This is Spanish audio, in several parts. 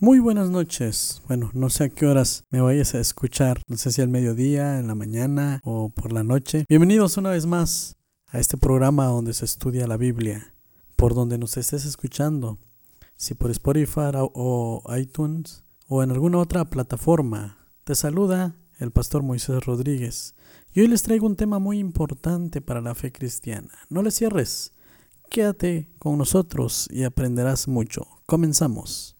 Muy buenas noches. Bueno, no sé a qué horas me vayas a escuchar. No sé si al mediodía, en la mañana o por la noche. Bienvenidos una vez más a este programa donde se estudia la Biblia. Por donde nos estés escuchando. Si por Spotify o iTunes o en alguna otra plataforma. Te saluda el pastor Moisés Rodríguez. Y hoy les traigo un tema muy importante para la fe cristiana. No le cierres. Quédate con nosotros y aprenderás mucho. Comenzamos.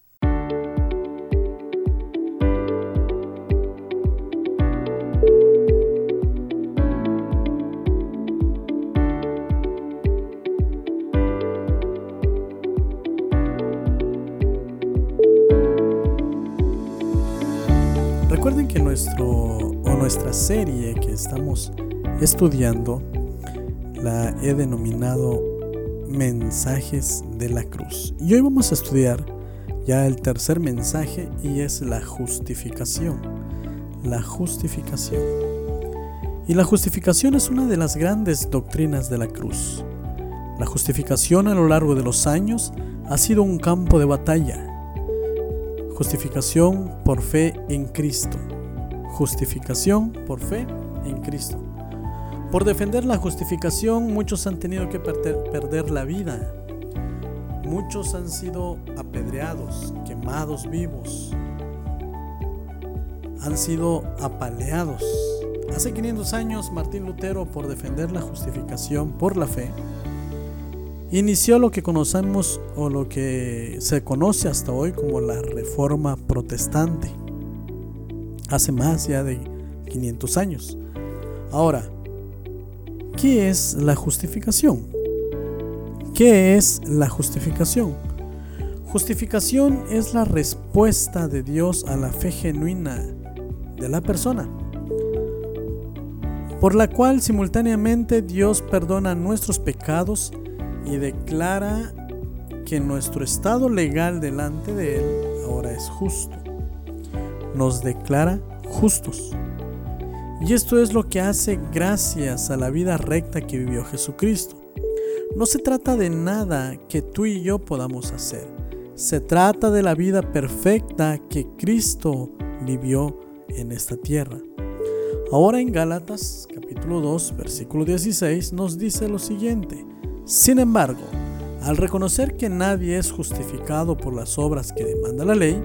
Nuestra serie que estamos estudiando la he denominado Mensajes de la Cruz. Y hoy vamos a estudiar ya el tercer mensaje y es la justificación. La justificación. Y la justificación es una de las grandes doctrinas de la cruz. La justificación a lo largo de los años ha sido un campo de batalla Justificación por fe en Cristo. Justificación por fe en Cristo. Por defender la justificación muchos han tenido que perder, la vida. Muchos han sido apedreados, quemados vivos. Han sido apaleados. Hace 500 años Martín Lutero, por defender la justificación por la fe, inició lo que conocemos o lo que se conoce hasta hoy como la Reforma Protestante, hace más ya de 500 años. Ahora, ¿qué es la justificación? ¿Qué es la justificación? Justificación es la respuesta de Dios a la fe genuina de la persona, por la cual simultáneamente Dios perdona nuestros pecados y declara que nuestro estado legal delante de Él ahora es justo. Nos declara justos. Y esto es lo que hace gracias a la vida recta que vivió Jesucristo. No se trata de nada que tú y yo podamos hacer. Se trata de la vida perfecta que Cristo vivió en esta tierra. Ahora en Gálatas capítulo 2 versículo 16 nos dice lo siguiente. Sin embargo, al reconocer que nadie es justificado por las obras que demanda la ley,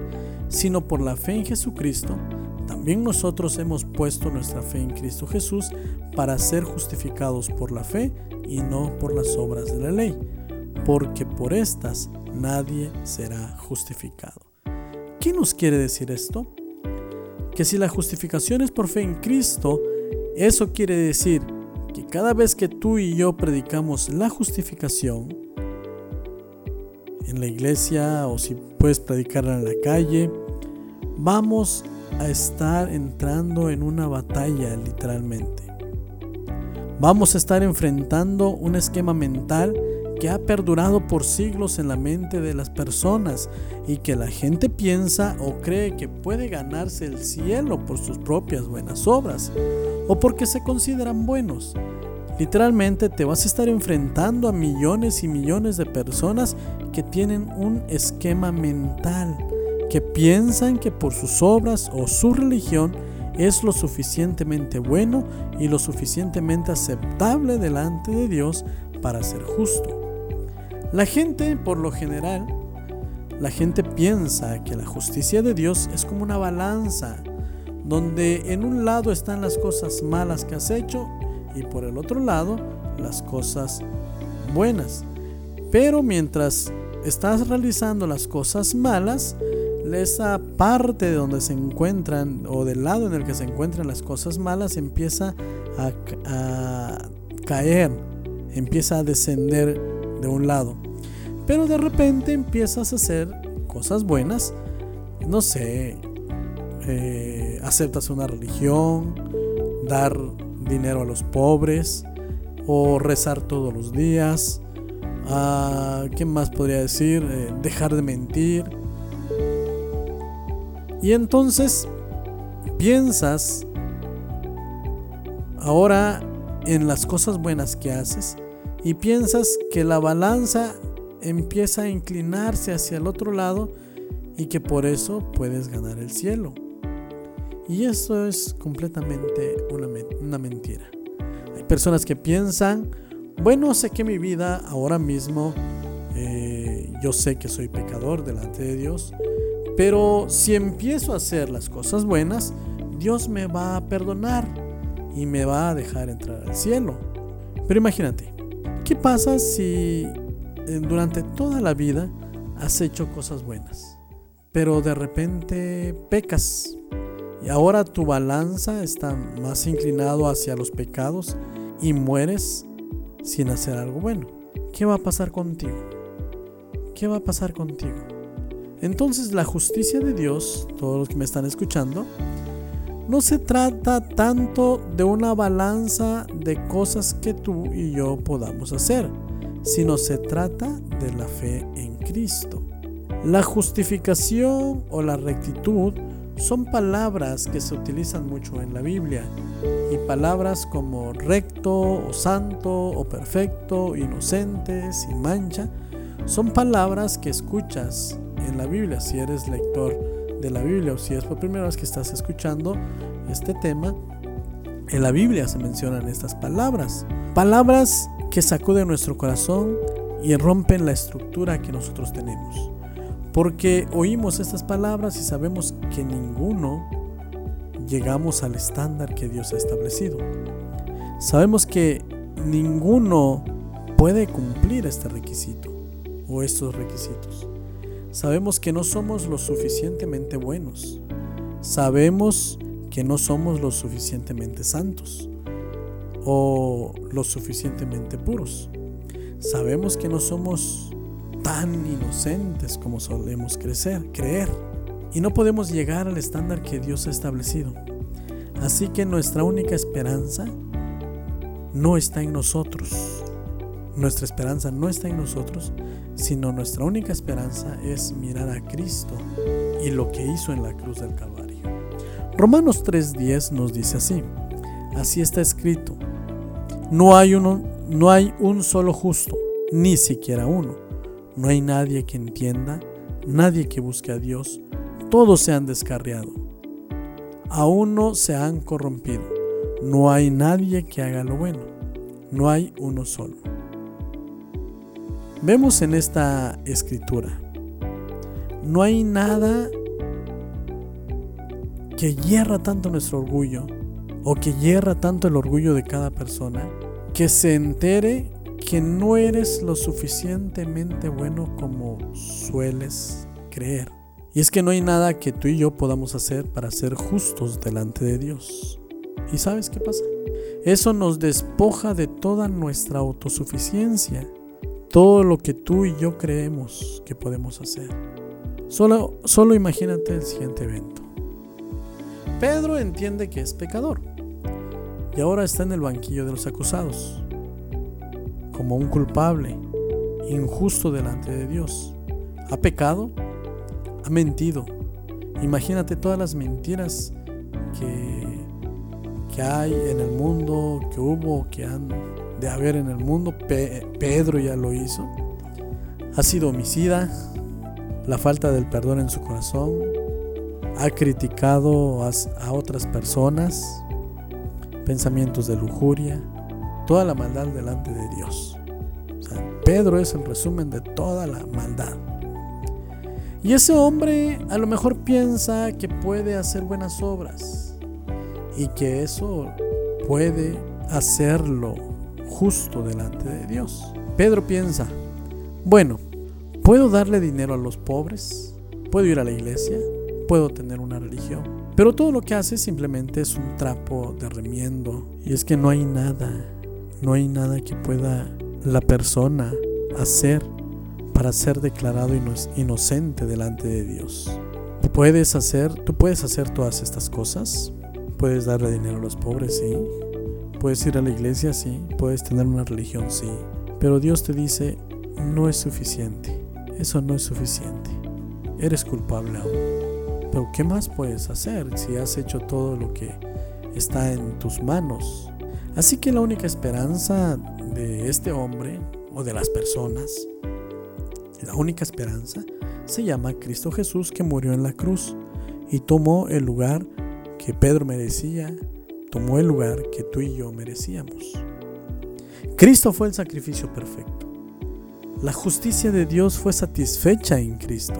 sino por la fe en Jesucristo, también nosotros hemos puesto nuestra fe en Cristo Jesús para ser justificados por la fe y no por las obras de la ley, porque por estas nadie será justificado. ¿Qué nos quiere decir esto? Que si la justificación es por fe en Cristo, eso quiere decir que cada vez que tú y yo predicamos la justificación, en la iglesia o si puedes predicarla en la calle, vamos a estar entrando en una batalla literalmente. Vamos a estar enfrentando un esquema mental que ha perdurado por siglos en la mente de las personas y que la gente piensa o cree que puede ganarse el cielo por sus propias buenas obras o porque se consideran buenos. Literalmente te vas a estar enfrentando a millones y millones de personas que tienen un esquema mental, que piensan que por sus obras o su religión es lo suficientemente bueno y lo suficientemente aceptable delante de Dios para ser justo. La gente, por lo general, la gente piensa que la justicia de Dios es como una balanza, donde en un lado están las cosas malas que has hecho y por el otro lado las cosas buenas. Pero mientras estás realizando las cosas malas, esa parte de donde se encuentran o del lado en el que se encuentran las cosas malas empieza a, caer, empieza a descender de un lado. Pero de repente empiezas a hacer cosas buenas. No sé, eh, aceptas una religión, dar dinero a los pobres o rezar todos los días. Ah, ¿Qué más podría decir? Eh, dejar de mentir. Y entonces piensas ahora en las cosas buenas que haces y piensas que la balanza empieza a inclinarse hacia el otro lado y que por eso puedes ganar el cielo. Y eso es completamente una, mentira. Hay personas que piensan, bueno, sé que mi vida ahora mismo, eh, yo sé que soy pecador delante de Dios, pero si empiezo a hacer las cosas buenas, Dios me va a perdonar y me va a dejar entrar al cielo. Pero imagínate, ¿qué pasa si eh, durante toda la vida has hecho cosas buenas, pero de repente pecas y ahora tu balanza está más inclinado hacia los pecados y mueres sin hacer algo bueno. ¿Qué va a pasar contigo? ¿Qué va a pasar contigo? Entonces la justicia de Dios, todos los que me están escuchando, no se trata tanto de una balanza de cosas que tú y yo podamos hacer, sino se trata de la fe en Cristo. La justificación o la rectitud son palabras que se utilizan mucho en la Biblia y palabras como recto o santo o perfecto, inocente, sin mancha, son palabras que escuchas en la Biblia si eres lector de la Biblia o si es por primera vez que estás escuchando este tema. En la Biblia se mencionan estas palabras, palabras que sacuden nuestro corazón y rompen la estructura que nosotros tenemos. Porque oímos estas palabras y sabemos que ninguno llegamos al estándar que Dios ha establecido. Sabemos que ninguno puede cumplir este requisito o estos requisitos. Sabemos que no somos lo suficientemente buenos. Sabemos que no somos lo suficientemente santos o lo suficientemente puros. Sabemos que no somos tan inocentes como solemos crecer, creer. Y no podemos llegar al estándar que Dios ha establecido. Así que nuestra única esperanza no está en nosotros. Nuestra esperanza no está en nosotros, sino nuestra única esperanza es mirar a Cristo y lo que hizo en la cruz del Calvario. Romanos 3:10 nos dice así, así está escrito, no hay, uno, no hay un solo justo, ni siquiera uno no hay nadie que entienda, nadie que busque a Dios. Todos se han descarriado. Aún no se han corrompido. No hay nadie que haga lo bueno. No hay uno solo. Vemos en esta escritura, no hay nada que hierra tanto nuestro orgullo o que hierra tanto el orgullo de cada persona que se entere que no eres lo suficientemente bueno como sueles creer. Y es que no hay nada que tú y yo podamos hacer para ser justos delante de Dios. ¿Y sabes qué pasa? Eso nos despoja de toda nuestra autosuficiencia, todo lo que tú y yo creemos que podemos hacer. Solo, solo imagínate el siguiente evento. Pedro entiende que es pecador y ahora está en el banquillo de los acusados como un culpable, injusto delante de Dios. ¿Ha pecado? ¿Ha mentido? Imagínate todas las mentiras que, que hay en el mundo, que hubo, que han de haber en el mundo. Pedro ya lo hizo. Ha sido homicida, la falta del perdón en su corazón. Ha criticado a, a otras personas, pensamientos de lujuria, toda la maldad delante de Dios. Pedro es el resumen de toda la maldad. Y ese hombre a lo mejor piensa que puede hacer buenas obras y que eso puede hacerlo justo delante de Dios. Pedro piensa, bueno, puedo darle dinero a los pobres, puedo ir a la iglesia, puedo tener una religión, pero todo lo que hace simplemente es un trapo de remiendo y es que no hay nada no hay nada que pueda la persona hacer para ser declarado inocente delante de Dios. Puedes hacer, tú puedes hacer todas estas cosas. Puedes darle dinero a los pobres, sí. Puedes ir a la iglesia, sí. Puedes tener una religión, sí. Pero Dios te dice, no es suficiente. Eso no es suficiente. Eres culpable aún. Pero ¿qué más puedes hacer si has hecho todo lo que está en tus manos? Así que la única esperanza de este hombre o de las personas, la única esperanza se llama Cristo Jesús que murió en la cruz y tomó el lugar que Pedro merecía, tomó el lugar que tú y yo merecíamos. Cristo fue el sacrificio perfecto. La justicia de Dios fue satisfecha en Cristo.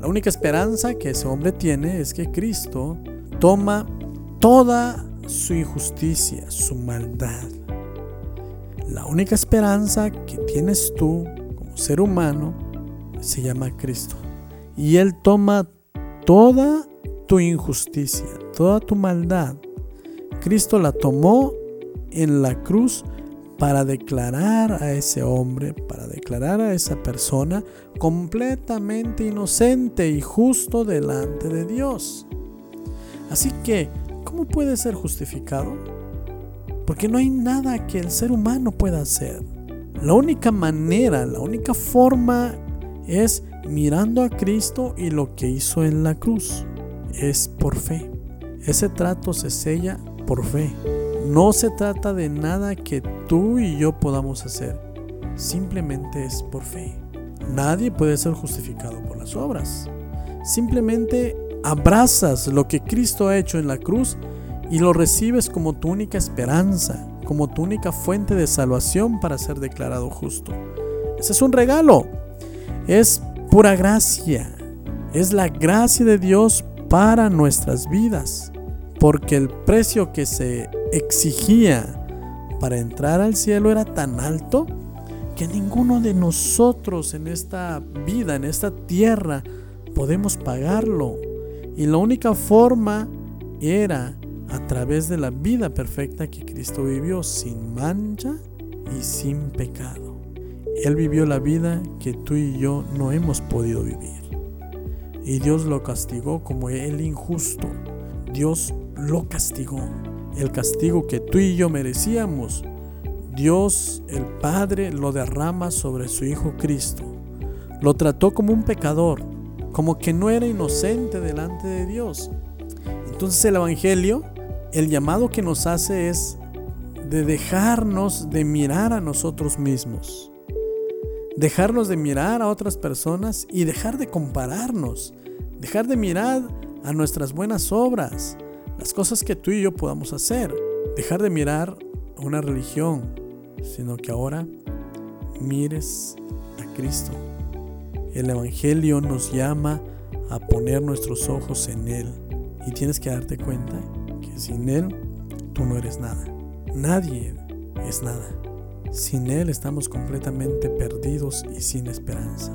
La única esperanza que ese hombre tiene es que Cristo toma toda su injusticia, su maldad. La única esperanza que tienes tú como ser humano se llama Cristo. Y Él toma toda tu injusticia, toda tu maldad. Cristo la tomó en la cruz para declarar a ese hombre, para declarar a esa persona completamente inocente y justo delante de Dios. Así que, ¿cómo puede ser justificado? Porque no hay nada que el ser humano pueda hacer. La única manera, la única forma es mirando a Cristo y lo que hizo en la cruz. Es por fe. Ese trato se sella por fe. No se trata de nada que tú y yo podamos hacer. Simplemente es por fe. Nadie puede ser justificado por las obras. Simplemente abrazas lo que Cristo ha hecho en la cruz y lo recibes como tu única esperanza, como tu única fuente de salvación para ser declarado justo. Ese es un regalo. Es pura gracia. Es la gracia de Dios para nuestras vidas. Porque el precio que se exigía para entrar al cielo era tan alto que ninguno de nosotros en esta vida, en esta tierra, podemos pagarlo. Y la única forma era a través de la vida perfecta que Cristo vivió sin mancha y sin pecado. Él vivió la vida que tú y yo no hemos podido vivir. Y Dios lo castigó como el injusto. Dios lo castigó. El castigo que tú y yo merecíamos, Dios el Padre lo derrama sobre su Hijo Cristo. Lo trató como un pecador, como que no era inocente delante de Dios. Entonces el Evangelio, el llamado que nos hace es de dejarnos de mirar a nosotros mismos dejarnos de mirar a otras personas y dejar de compararnos, dejar de mirar a nuestras buenas obras, las cosas que tú y yo podamos hacer, dejar de mirar a una religión, sino que ahora mires a Cristo. El Evangelio nos llama a poner nuestros ojos en Él y tienes que darte cuenta que sin Él tú no eres nada. Nadie es nada. Sin Él estamos completamente perdidos y sin esperanza.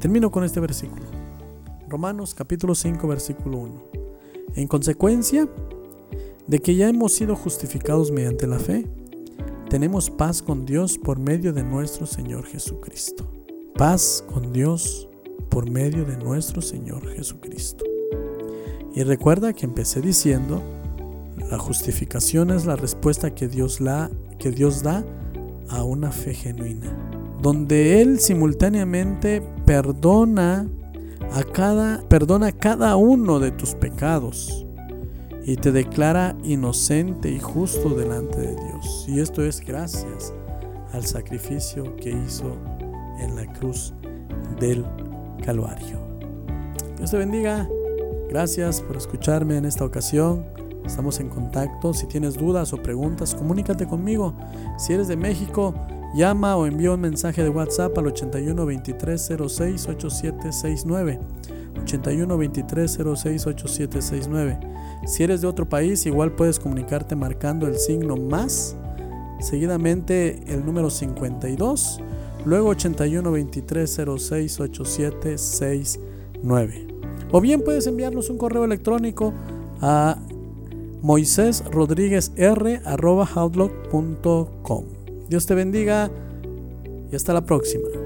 Termino con este versículo. Romanos capítulo 5 versículo 1. En consecuencia de que ya hemos sido justificados mediante la fe, tenemos paz con Dios por medio de nuestro Señor Jesucristo. Paz con Dios por medio de nuestro Señor Jesucristo. Y recuerda que empecé diciendo, la justificación es la respuesta que Dios, la, que Dios da a una fe genuina, donde Él simultáneamente perdona a cada, perdona cada uno de tus pecados y te declara inocente y justo delante de Dios. Y esto es gracias al sacrificio que hizo en la cruz del Calvario. Dios te bendiga. Gracias por escucharme en esta ocasión. Estamos en contacto. Si tienes dudas o preguntas, comunícate conmigo. Si eres de México, llama o envía un mensaje de WhatsApp al 81 23 06 8769. 81 23 06 8769. Si eres de otro país, igual puedes comunicarte marcando el signo más, seguidamente el número 52, luego 81 23 06 8769. O bien puedes enviarnos un correo electrónico a Moisés Rodríguez R Dios te bendiga y hasta la próxima.